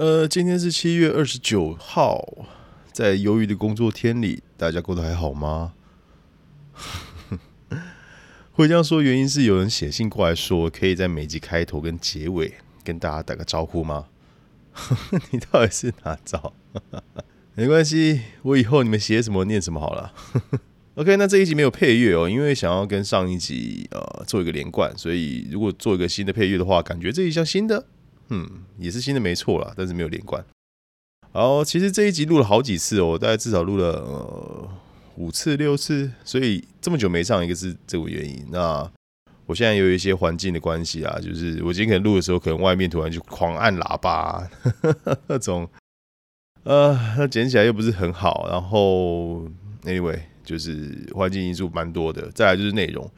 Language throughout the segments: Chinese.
呃，今天是七月二十九号，在忧郁的工作天里，大家过得还好吗？会这样说，原因是有人写信过来说，可以在每集开头跟结尾跟大家打个招呼吗？你到底是哪招？没关系，我以后你们写什么念什么好了。OK，那这一集没有配乐哦，因为想要跟上一集呃做一个连贯，所以如果做一个新的配乐的话，感觉这一像新的。嗯，也是新的没错啦，但是没有连贯。好，其实这一集录了好几次哦，大概至少录了呃五次六次，所以这么久没上，一个是这个原因。那我现在有一些环境的关系啊，就是我今天可能录的时候，可能外面突然就狂按喇叭 那种，呃，那剪起来又不是很好。然后，anyway，就是环境因素蛮多的。再来就是内容，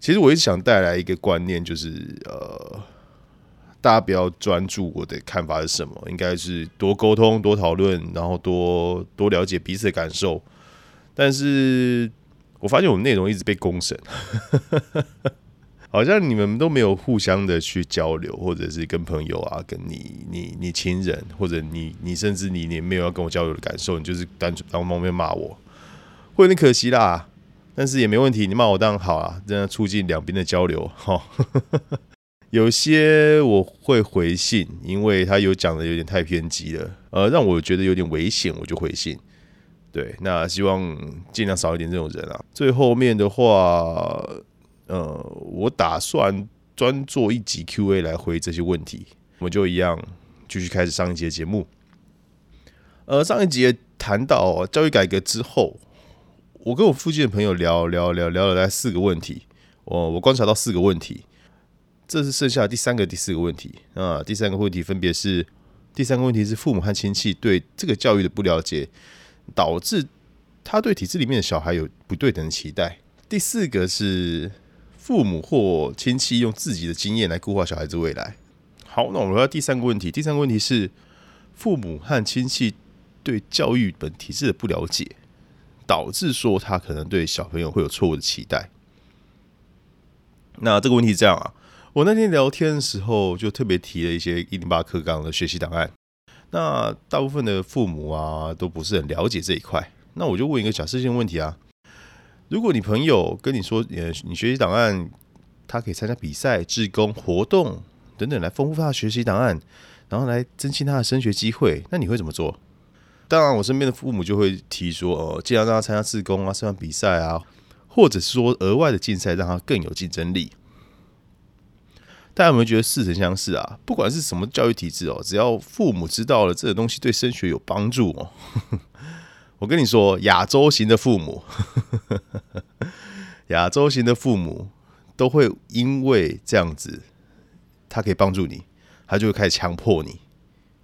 其实我一直想带来一个观念，就是呃。大家不要专注我的看法是什么，应该是多沟通、多讨论，然后多多了解彼此的感受。但是我发现我们内容一直被公审，好像你们都没有互相的去交流，或者是跟朋友啊、跟你、你、你亲人，或者你、你甚至你你没有要跟我交流的感受，你就是单纯当方面骂我，会有点可惜啦。但是也没问题，你骂我当然好啊，这样促进两边的交流哈。有些我会回信，因为他有讲的有点太偏激了，呃，让我觉得有点危险，我就回信。对，那希望尽量少一点这种人啊。最后面的话，呃，我打算专做一集 Q&A 来回这些问题。我们就一样继续开始上一节节目。呃，上一节谈到教育改革之后，我跟我附近的朋友聊聊聊聊了大概四个问题，我我观察到四个问题。这是剩下第三个、第四个问题啊。第三个问题分别是：第三个问题是父母和亲戚对这个教育的不了解，导致他对体制里面的小孩有不对等的期待。第四个是父母或亲戚用自己的经验来固化小孩子未来。好，那我们回到第三个问题。第三个问题是父母和亲戚对教育本体制的不了解，导致说他可能对小朋友会有错误的期待。那这个问题是这样啊。我那天聊天的时候，就特别提了一些一零八课纲的学习档案。那大部分的父母啊，都不是很了解这一块。那我就问一个假设性问题啊：如果你朋友跟你说，呃，你学习档案，他可以参加比赛、志工活动等等，来丰富他的学习档案，然后来增进他的升学机会，那你会怎么做？当然，我身边的父母就会提说，哦，既然让他参加志工啊，参加比赛啊，或者是说额外的竞赛，让他更有竞争力。大家有没有觉得似曾相识啊？不管是什么教育体制哦，只要父母知道了这个东西对升学有帮助哦，我跟你说，亚洲型的父母，亚洲型的父母都会因为这样子，他可以帮助你，他就会开始强迫你，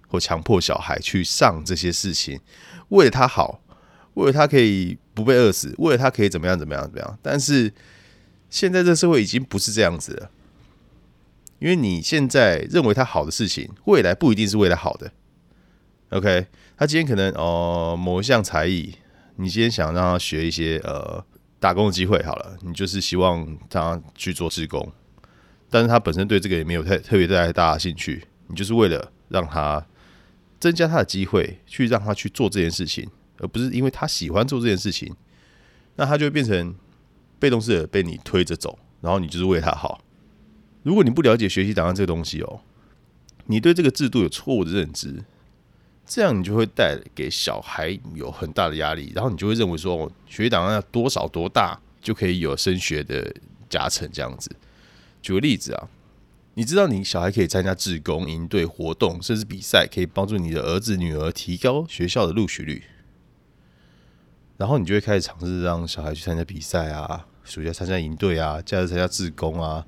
或强迫小孩去上这些事情，为了他好，为了他可以不被饿死，为了他可以怎么样怎么样怎么样。但是现在这社会已经不是这样子了。因为你现在认为他好的事情，未来不一定是为了好的。OK，他今天可能哦某一项才艺，你今天想让他学一些呃打工的机会，好了，你就是希望他去做志工，但是他本身对这个也没有太特别太大的兴趣，你就是为了让他增加他的机会，去让他去做这件事情，而不是因为他喜欢做这件事情，那他就会变成被动式的被你推着走，然后你就是为他好。如果你不了解学习档案这个东西哦，你对这个制度有错误的认知，这样你就会带给小孩有很大的压力，然后你就会认为说，学习档案要多少多大就可以有升学的加成这样子。举个例子啊，你知道你小孩可以参加志工营队活动，甚至比赛，可以帮助你的儿子女儿提高学校的录取率，然后你就会开始尝试让小孩去参加比赛啊，暑假参加营队啊，假日参加志工啊。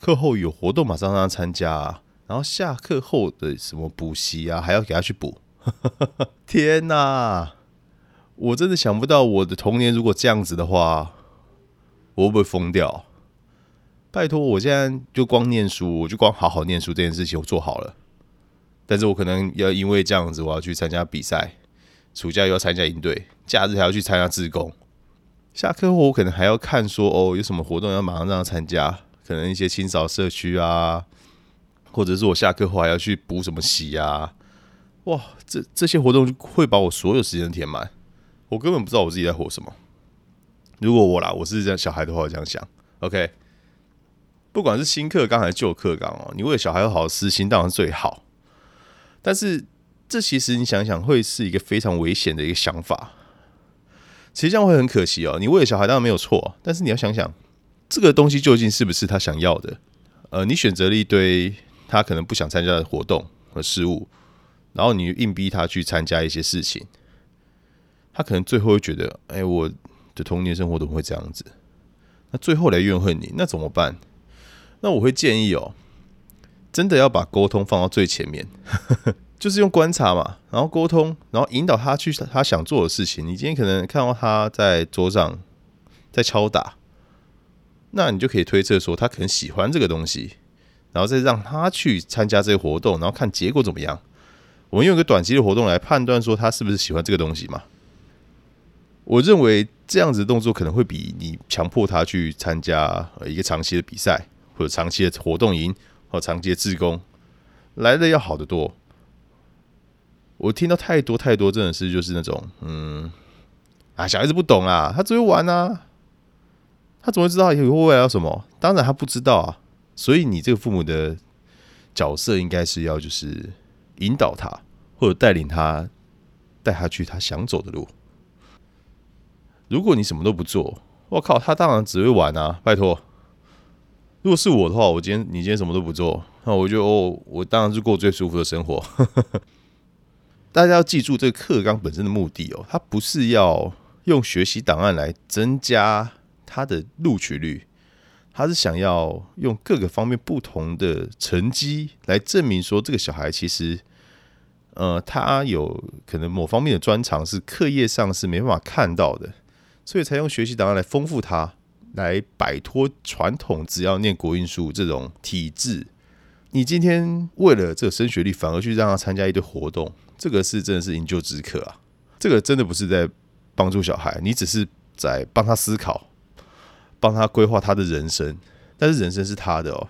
课后有活动马上让他参加，然后下课后的什么补习啊，还要给他去补。天哪！我真的想不到我的童年如果这样子的话，我会不会疯掉？拜托，我现在就光念书，我就光好好念书这件事情我做好了。但是我可能要因为这样子，我要去参加比赛，暑假又要参加营队，假日还要去参加自工。下课后我可能还要看说哦，有什么活动要马上让他参加。可能一些清扫社区啊，或者是我下课后还要去补什么习啊，哇，这这些活动会把我所有时间填满，我根本不知道我自己在活什么。如果我啦，我是这样小孩的话，我这样想，OK。不管是新课纲还是旧课纲哦，你为了小孩有好的私心，当然最好。但是这其实你想想，会是一个非常危险的一个想法。其实这样会很可惜哦。你为了小孩当然没有错，但是你要想想，这个东西究竟是不是他想要的？呃，你选择了一堆他可能不想参加的活动和事物，然后你硬逼他去参加一些事情，他可能最后会觉得，哎，我的童年生活怎么会这样子？那最后来怨恨你，那怎么办？那我会建议哦，真的要把沟通放到最前面。就是用观察嘛，然后沟通，然后引导他去他想做的事情。你今天可能看到他在桌上在敲打，那你就可以推测说他可能喜欢这个东西，然后再让他去参加这个活动，然后看结果怎么样。我们用一个短期的活动来判断说他是不是喜欢这个东西嘛？我认为这样子的动作可能会比你强迫他去参加一个长期的比赛，或者长期的活动营，或长期的自工来的要好得多。我听到太多太多，真的是就是那种，嗯，啊，小孩子不懂啊，他只会玩啊，他怎么知道以后未来要什么？当然他不知道啊。所以你这个父母的角色应该是要就是引导他，或者带领他，带他去他想走的路。如果你什么都不做，我靠，他当然只会玩啊！拜托，如果是我的话，我今天你今天什么都不做，那我就哦，我当然是过最舒服的生活。大家要记住这个课纲本身的目的哦，它不是要用学习档案来增加他的录取率，他是想要用各个方面不同的成绩来证明说这个小孩其实，呃，他有可能某方面的专长是课业上是没办法看到的，所以才用学习档案来丰富他，来摆脱传统只要念国音书这种体制。你今天为了这个升学率，反而去让他参加一堆活动。这个是真的是营救止渴啊！这个真的不是在帮助小孩，你只是在帮他思考，帮他规划他的人生。但是人生是他的哦。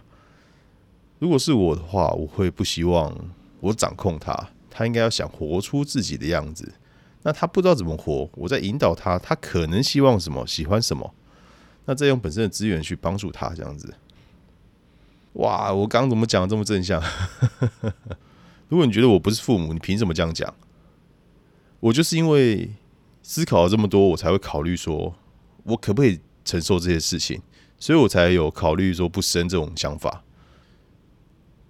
如果是我的话，我会不希望我掌控他，他应该要想活出自己的样子。那他不知道怎么活，我在引导他，他可能希望什么，喜欢什么，那再用本身的资源去帮助他，这样子。哇，我刚刚怎么讲的这么正向？如果你觉得我不是父母，你凭什么这样讲？我就是因为思考了这么多，我才会考虑说，我可不可以承受这些事情，所以我才有考虑说不生这种想法。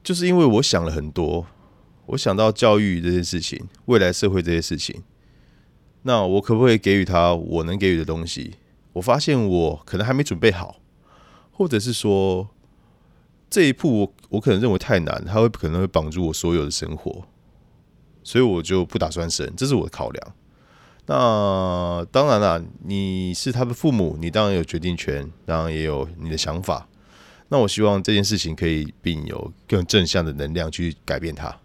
就是因为我想了很多，我想到教育这件事情，未来社会这些事情，那我可不可以给予他我能给予的东西？我发现我可能还没准备好，或者是说。这一步我我可能认为太难，他会可能会绑住我所有的生活，所以我就不打算生，这是我的考量。那当然了，你是他的父母，你当然有决定权，当然也有你的想法。那我希望这件事情可以并有更正向的能量去改变他。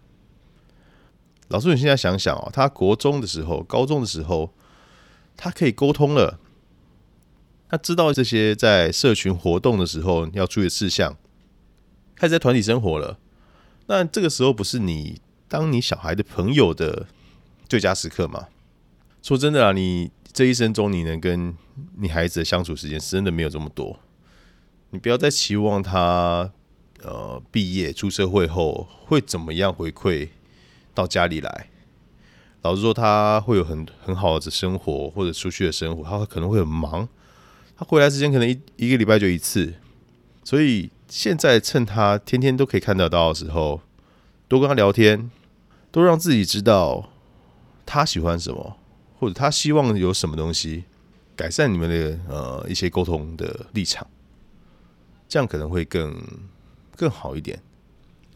老师，你现在想想哦，他国中的时候、高中的时候，他可以沟通了，他知道这些在社群活动的时候要注意的事项。开始在团体生活了，那这个时候不是你当你小孩的朋友的最佳时刻吗？说真的啊，你这一生中你能跟你孩子的相处时间真的没有这么多。你不要再期望他呃毕业出社会后会怎么样回馈到家里来。老实说，他会有很很好的生活或者出去的生活，他可能会很忙，他回来时间可能一一个礼拜就一次，所以。现在趁他天天都可以看得到的时候，多跟他聊天，多让自己知道他喜欢什么，或者他希望有什么东西，改善你们的呃一些沟通的立场，这样可能会更更好一点。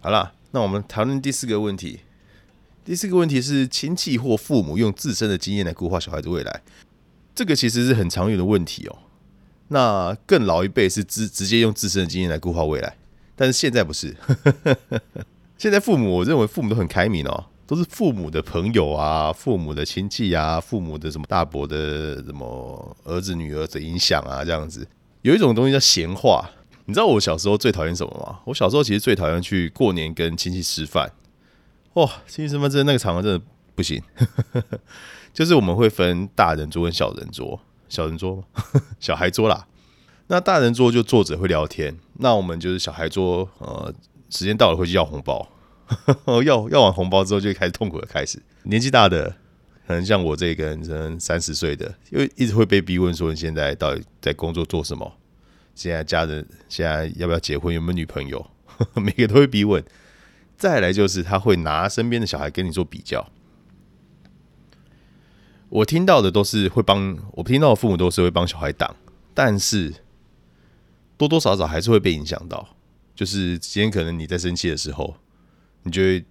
好了，那我们讨论第四个问题。第四个问题是亲戚或父母用自身的经验来规划小孩的未来，这个其实是很常有的问题哦。那更老一辈是直直接用自身的经验来规划未来，但是现在不是。现在父母，我认为父母都很开明哦，都是父母的朋友啊、父母的亲戚啊、父母的什么大伯的什么儿子女儿的影响啊，这样子。有一种东西叫闲话，你知道我小时候最讨厌什么吗？我小时候其实最讨厌去过年跟亲戚吃饭，哇，新身份证那个场合真的不行，就是我们会分大人桌跟小人桌，小人桌 小孩桌啦。那大人桌就坐着会聊天，那我们就是小孩桌，呃，时间到了会去要红包，要要完红包之后就开始痛苦的开始。年纪大的，可能像我这个人，三十岁的，因为一直会被逼问说你现在到底在工作做什么？现在家人现在要不要结婚？有没有女朋友？每个都会逼问。再来就是他会拿身边的小孩跟你做比较。我听到的都是会帮我听到的父母都是会帮小孩挡，但是。多多少少还是会被影响到，就是今天可能你在生气的时候，你就会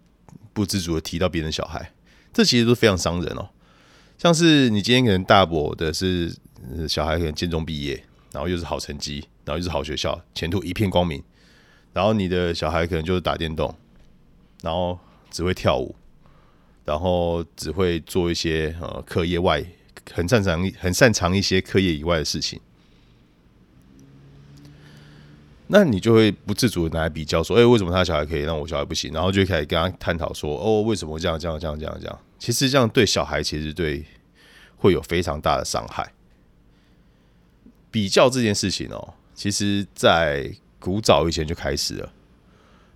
不自主的提到别人小孩，这其实都非常伤人哦。像是你今天可能大伯的是小孩可能建中毕业，然后又是好成绩，然后又是好学校，前途一片光明，然后你的小孩可能就是打电动，然后只会跳舞，然后只会做一些呃课业外很擅长很擅长一些课业以外的事情。那你就会不自主的拿来比较，说，哎，为什么他小孩可以，让我小孩不行？然后就开始跟他探讨说，哦，为什么这样这样这样这样这样？其实这样对小孩其实对会有非常大的伤害。比较这件事情哦，其实在古早以前就开始了。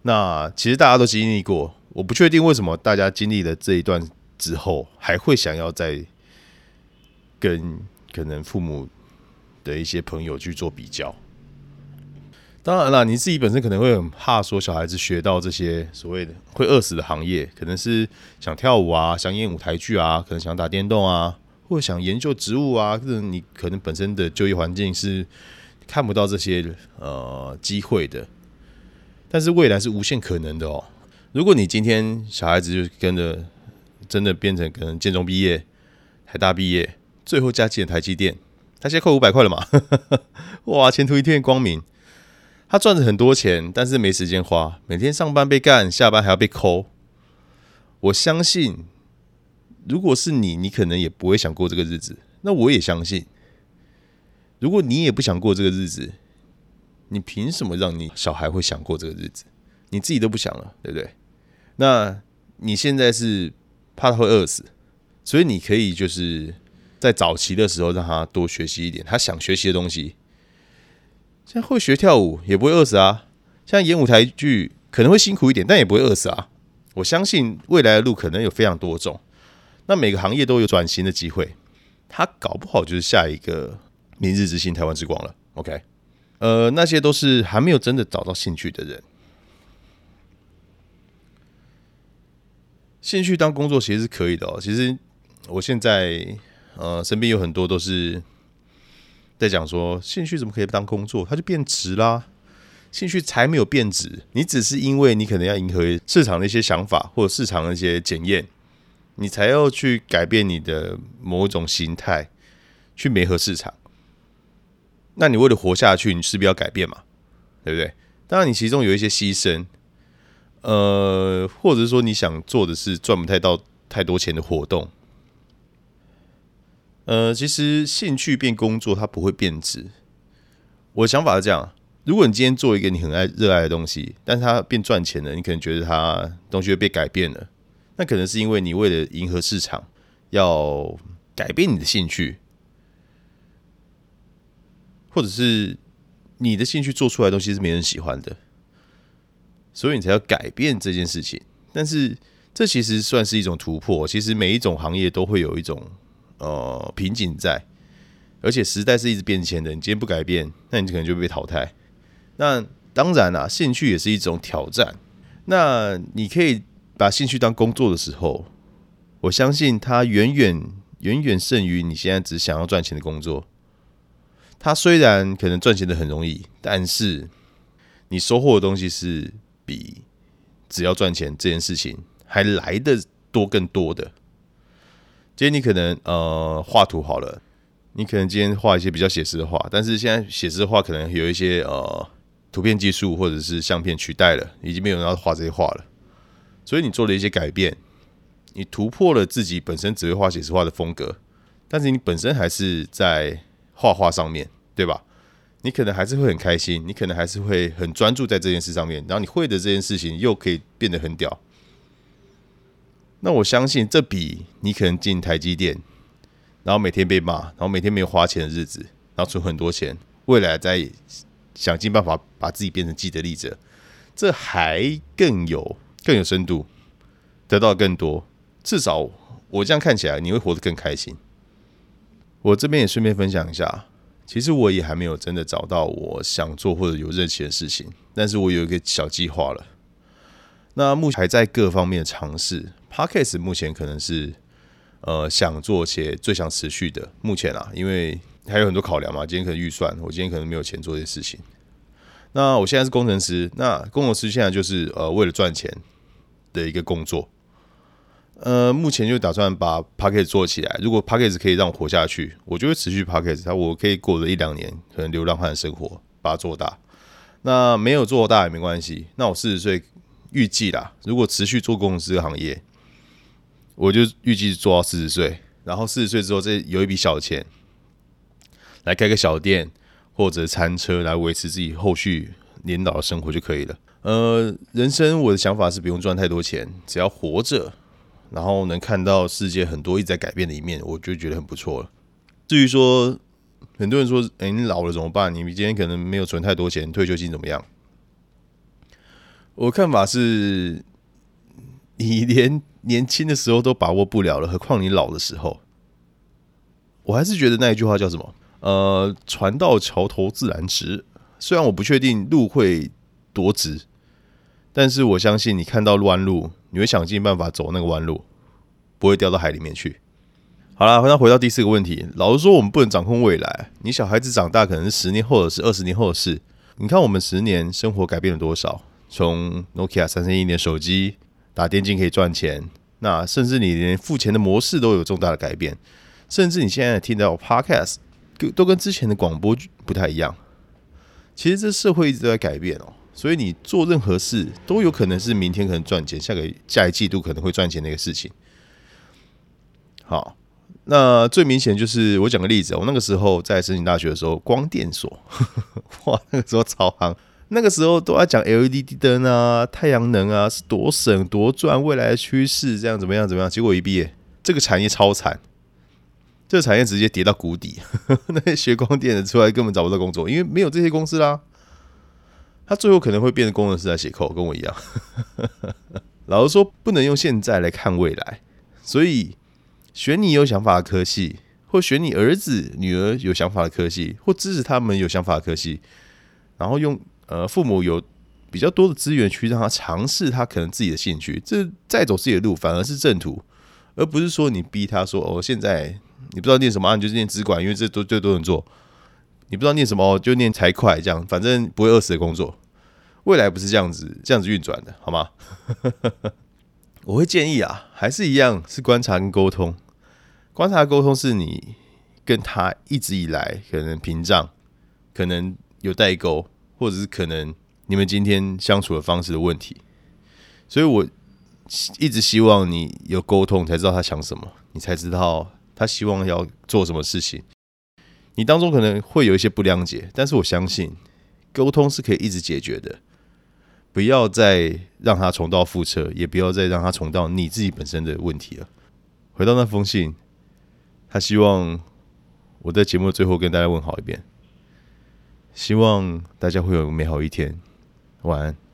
那其实大家都经历过，我不确定为什么大家经历了这一段之后，还会想要再跟可能父母的一些朋友去做比较。当然了，你自己本身可能会很怕说小孩子学到这些所谓的会饿死的行业，可能是想跳舞啊，想演舞台剧啊，可能想打电动啊，或者想研究植物啊，或者你可能本身的就业环境是看不到这些呃机会的。但是未来是无限可能的哦。如果你今天小孩子就跟着真的变成可能建中毕业、台大毕业，最后加进台积电，他现在扣五百块了嘛？哇，前途一片光明。他赚着很多钱，但是没时间花，每天上班被干，下班还要被抠。我相信，如果是你，你可能也不会想过这个日子。那我也相信，如果你也不想过这个日子，你凭什么让你小孩会想过这个日子？你自己都不想了，对不对？那你现在是怕他会饿死，所以你可以就是在早期的时候让他多学习一点他想学习的东西。现在会学跳舞也不会饿死啊！像演舞台剧可能会辛苦一点，但也不会饿死啊！我相信未来的路可能有非常多种，那每个行业都有转型的机会，他搞不好就是下一个明日之星、台湾之光了。OK，呃，那些都是还没有真的找到兴趣的人，兴趣当工作其实是可以的哦。其实我现在呃身边有很多都是。在讲说兴趣怎么可以当工作？它就变值啦。兴趣才没有变值，你只是因为你可能要迎合市场的一些想法，或者市场的一些检验，你才要去改变你的某一种形态，去媒合市场。那你为了活下去，你势必要改变嘛，对不对？当然，你其中有一些牺牲，呃，或者说你想做的是赚不太到太多钱的活动。呃，其实兴趣变工作，它不会变质。我的想法是这样：如果你今天做一个你很爱、热爱的东西，但是它变赚钱了，你可能觉得它东西会被改变了。那可能是因为你为了迎合市场，要改变你的兴趣，或者是你的兴趣做出来的东西是没人喜欢的，所以你才要改变这件事情。但是这其实算是一种突破。其实每一种行业都会有一种。呃，瓶颈在，而且时代是一直变迁的。你今天不改变，那你可能就被淘汰。那当然啦，兴趣也是一种挑战。那你可以把兴趣当工作的时候，我相信它远远远远胜于你现在只想要赚钱的工作。它虽然可能赚钱的很容易，但是你收获的东西是比只要赚钱这件事情还来的多更多的。今天你可能呃画图好了，你可能今天画一些比较写实的画，但是现在写实的画可能有一些呃图片技术或者是相片取代了，已经没有人要画这些画了，所以你做了一些改变，你突破了自己本身只会画写实画的风格，但是你本身还是在画画上面对吧？你可能还是会很开心，你可能还是会很专注在这件事上面，然后你会的这件事情又可以变得很屌。那我相信这比你可能进台积电，然后每天被骂，然后每天没有花钱的日子，然后存很多钱，未来再想尽办法把自己变成既得利者，这还更有更有深度，得到更多。至少我这样看起来，你会活得更开心。我这边也顺便分享一下，其实我也还没有真的找到我想做或者有热情的事情，但是我有一个小计划了。那目前还在各方面尝试，Podcast 目前可能是呃想做且最想持续的。目前啊，因为还有很多考量嘛，今天可能预算，我今天可能没有钱做这些事情。那我现在是工程师，那工程师现在就是呃为了赚钱的一个工作。呃，目前就打算把 p a c k a g e 做起来。如果 p a c k a g e 可以让我活下去，我就会持续 p a c k e t 它我可以过了一两年，可能流浪汉的生活，把它做大。那没有做大也没关系。那我四十岁。预计啦，如果持续做公司行业，我就预计做到四十岁，然后四十岁之后再有一笔小钱，来开个小店或者餐车来维持自己后续年老的生活就可以了。呃，人生我的想法是不用赚太多钱，只要活着，然后能看到世界很多一直在改变的一面，我就觉得很不错了。至于说很多人说，哎，你老了怎么办？你们今天可能没有存太多钱，退休金怎么样？我看法是，你连年轻的时候都把握不了了，何况你老的时候？我还是觉得那一句话叫什么？呃，船到桥头自然直。虽然我不确定路会多直，但是我相信你看到弯路，你会想尽办法走那个弯路，不会掉到海里面去。好了，那回到第四个问题，老实说，我们不能掌控未来。你小孩子长大可能是十年或者是二十年后的事。你看我们十年生活改变了多少？从 Nokia 三三一年手机打电竞可以赚钱，那甚至你连付钱的模式都有重大的改变，甚至你现在听到 Podcast 都跟之前的广播不太一样。其实这社会一直在改变哦，所以你做任何事都有可能是明天可能赚钱，下个下一季度可能会赚钱的一个事情。好，那最明显就是我讲个例子，我那个时候在申请大学的时候，光电所，哇，那个时候超夯。那个时候都要讲 LED 灯啊、太阳能啊，是多省多赚，未来的趋势这样怎么样怎么样？结果一毕业，这个产业超惨，这个产业直接跌到谷底。那些学光电的出来根本找不到工作，因为没有这些公司啦。他最后可能会变成工程师来写扣，跟我一样。老实说，不能用现在来看未来，所以选你有想法的科系，或选你儿子女儿有想法的科系，或支持他们有想法的科系，然后用。呃，父母有比较多的资源去让他尝试他可能自己的兴趣，这再走自己的路反而是正途，而不是说你逼他说哦，现在你不知道念什么，你就念资管，因为这都最多人做。你不知道念什么，就念财会，这样反正不会饿死的工作。未来不是这样子这样子运转的，好吗？我会建议啊，还是一样是观察跟沟通。观察沟通是你跟他一直以来可能屏障，可能有代沟。或者是可能你们今天相处的方式的问题，所以我一直希望你有沟通，才知道他想什么，你才知道他希望要做什么事情。你当中可能会有一些不谅解，但是我相信沟通是可以一直解决的。不要再让他重蹈覆辙，也不要再让他重蹈你自己本身的问题了。回到那封信，他希望我在节目最后跟大家问好一遍。希望大家会有美好一天，晚安。